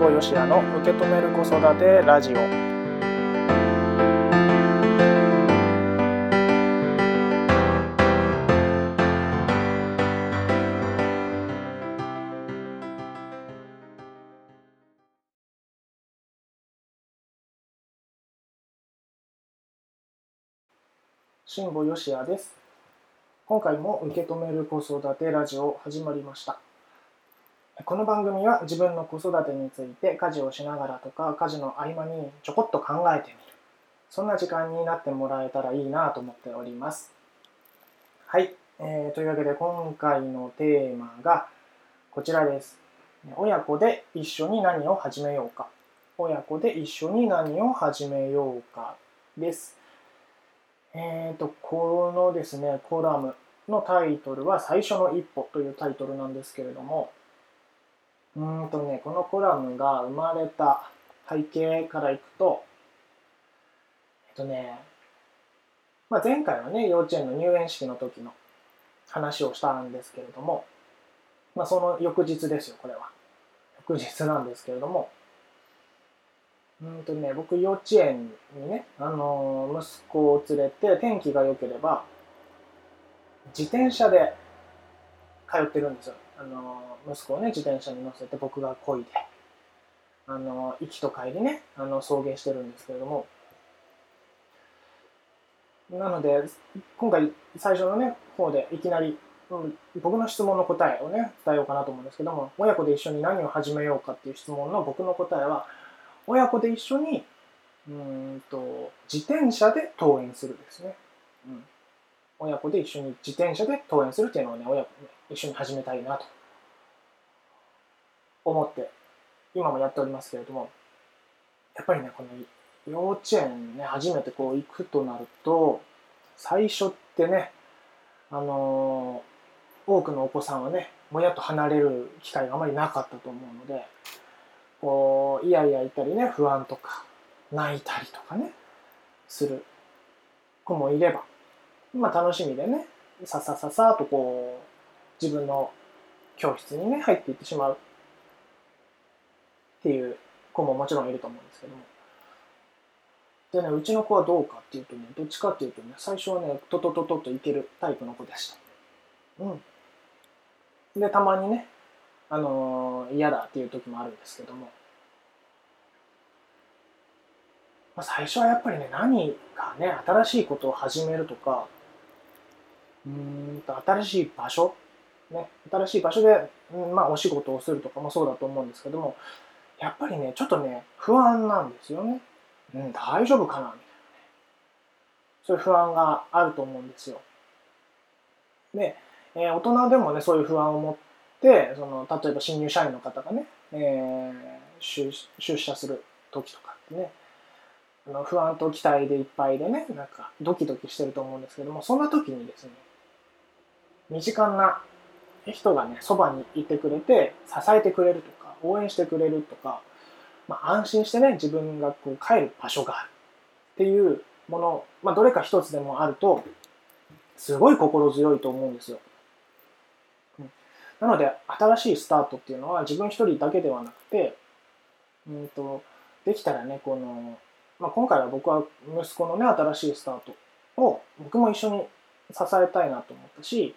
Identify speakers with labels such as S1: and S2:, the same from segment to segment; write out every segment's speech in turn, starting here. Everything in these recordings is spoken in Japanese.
S1: 保よしやの受け止める子育てラジオ。辛坊よしやです。今回も受け止める子育てラジオ始まりました。この番組は自分の子育てについて家事をしながらとか家事の合間にちょこっと考えてみる。そんな時間になってもらえたらいいなと思っております。はい、えー、というわけで今回のテーマがこちらです。親子で一緒に何を始めようか。親子で一緒に何を始めようかです。えっ、ー、と、このですね、コラムのタイトルは最初の一歩というタイトルなんですけれども、うんとね、このコラムが生まれた背景からいくと、えっとね、まあ、前回はね、幼稚園の入園式の時の話をしたんですけれども、まあ、その翌日ですよ、これは。翌日なんですけれども、うんとね、僕幼稚園にね、あのー、息子を連れて天気が良ければ自転車で通ってるんですよ。あの、息子をね自転車に乗せて僕が漕いで、あの、行きと帰りねあの送迎してるんですけれども。なので今回最初のね方でいきなり、うん、僕の質問の答えをね伝えようかなと思うんですけども親子で一緒に何を始めようかっていう質問の僕の答えは親子で一緒にうんと自転車で登園するですね、うん、親子で一緒に自転車で登園するっていうのをね親子で一緒に始めたいなと。思って今もやっておりますけれどもやっぱりねこの幼稚園にね初めてこう行くとなると最初ってねあのー、多くのお子さんはね親と離れる機会があまりなかったと思うのでこういやいやいたりね不安とか泣いたりとかねする子もいれば、まあ、楽しみでねささささとこう自分の教室にね入っていってしまうっていう子ももちろんいると思うんですけども。でね、うちの子はどうかっていうとね、どっちかっていうとね、最初はね、トトトトといけるタイプの子でした。うん。で、たまにね、あのー、嫌だっていう時もあるんですけども、まあ、最初はやっぱりね何かね新しいことを始めるとかうんと新しい場所ね新しい場所で、うんまあ、お仕事をするとかもそうだと思うんですけどもやっぱりねちょっとね不安なんですよね、うん、大丈夫かなみたいなね。そういう不安があると思うんですよ。で、えー、大人でもねそういう不安を持ってその例えば新入社員の方がね、えー、出出社する時とかってねあの不安と期待でいっぱいでねなんかドキドキしてると思うんですけどもそんな時にですね身近な人がねそばにいてくれて支えてくれるとか応援してくれるとか、まあ、安心してね自分がこう帰る場所があるっていうもの、まあ、どれか一つでもあるとすごい心強いと思うんですよ。なので、新しいスタートっていうのは自分一人だけではなくて、うんと、できたらね、この、まあ、今回は僕は息子のね、新しいスタートを僕も一緒に支えたいなと思ったし、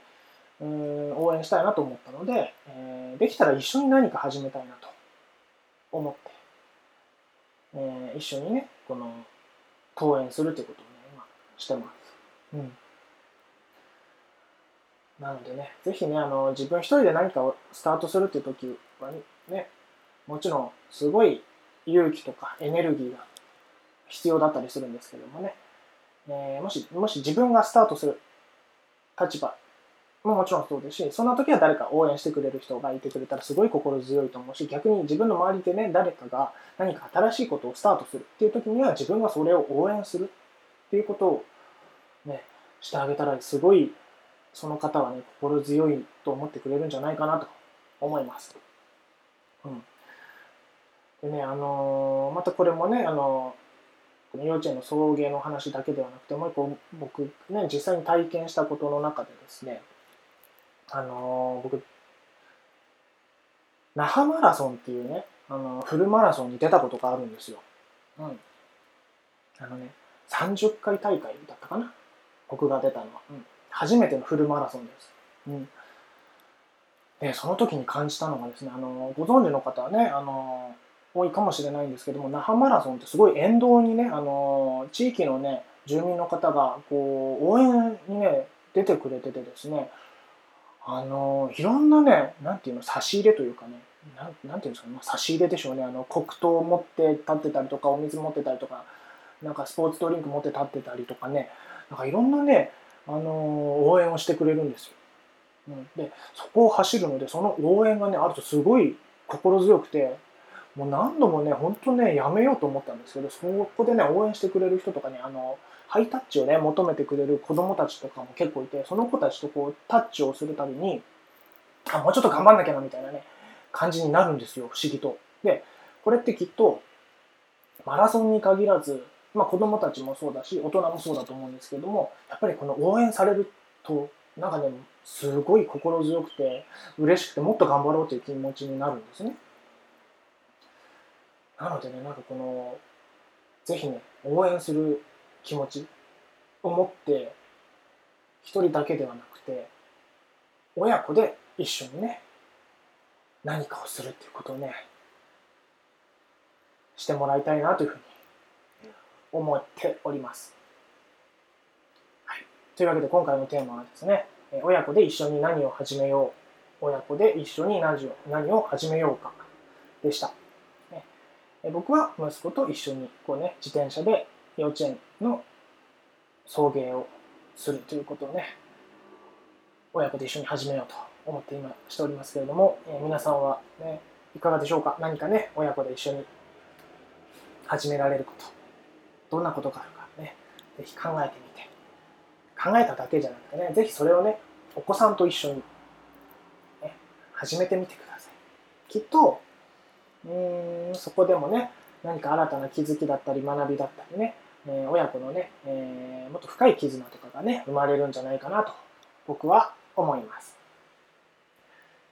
S1: うん応援したいなと思ったので、えー、できたら一緒に何か始めたいなと思って、えー、一緒にね、この、登園するということをね、今してます。うんなのでね、ぜひね、あの、自分一人で何かをスタートするっていう時はね、もちろんすごい勇気とかエネルギーが必要だったりするんですけどもね、えー、もし、もし自分がスタートする立場ももちろんそうですし、そんな時は誰か応援してくれる人がいてくれたらすごい心強いと思うし、逆に自分の周りでね、誰かが何か新しいことをスタートするっていう時には自分がそれを応援するっていうことをね、してあげたらすごいその方はね、心強いと思ってくれるんじゃないかなと思います。うん。でね、あのー、またこれもね、あのー、この幼稚園の送迎の話だけではなくて、もう一個僕ね、実際に体験したことの中でですね、あのー、僕、那覇マラソンっていうね、あのフルマラソンに出たことがあるんですよ。うん。あのね、30回大会だったかな？僕が出たのは。うん。初めてのフルマラソンです。うん。で、その時に感じたのがですね、あの、ご存知の方はね、あの、多いかもしれないんですけども、那覇マラソンってすごい沿道にね、あの、地域のね、住民の方が、こう、応援にね、出てくれててですね、あの、いろんなね、なんていうの、差し入れというかね、ななんていうんですか、ま、差し入れでしょうね、あの、黒糖を持って立ってたりとか、お水持ってたりとか、なんかスポーツドリンク持って立ってたりとかね、なんかいろんなね、あの応援をしてくれるんですよ。うん、で、そこを走るので、その応援がね、あるとすごい心強くて、もう何度もね、本当ね、やめようと思ったんですけど、そこでね、応援してくれる人とかね、あの、ハイタッチをね、求めてくれる子供たちとかも結構いて、その子たちとこう、タッチをするたびに、あ、もうちょっと頑張んなきゃな、みたいなね、感じになるんですよ、不思議と。で、これってきっと、マラソンに限らず、まあ子供たちもそうだし、大人もそうだと思うんですけども、やっぱりこの応援されると、なんかね、すごい心強くて、嬉しくて、もっと頑張ろうという気持ちになるんですね。なのでね、なんかこの、ぜひね、応援する気持ちを持って、一人だけではなくて、親子で一緒にね、何かをするっていうことをね、してもらいたいなというふうに思っております。はい、というわけで今回のテーマはですね、親子で一緒に何を始めよう、親子で一緒に何を何を始めようかでした。僕は息子と一緒にこう、ね、自転車で幼稚園の送迎をするということをね、親子で一緒に始めようと思って今しておりますけれども、えー、皆さんは、ね、いかがでしょうか？何かね、親子で一緒に始められること、どんなことがあるかね、ぜひ考えてみて、考えただけじゃなくてね、ぜひそれをね、お子さんと一緒に、ね、始めてみてください。きっと、うんそこでもね何か新たな気づきだったり学びだったりね、えー、親子のね、えー、もっと深い絆とかがね生まれるんじゃないかなと僕は思います。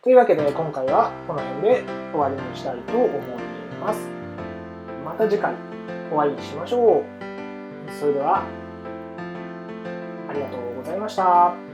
S1: というわけで今回はこの辺で終わりにしたいと思います。また次回お会いしましょう。それではありがとうございました。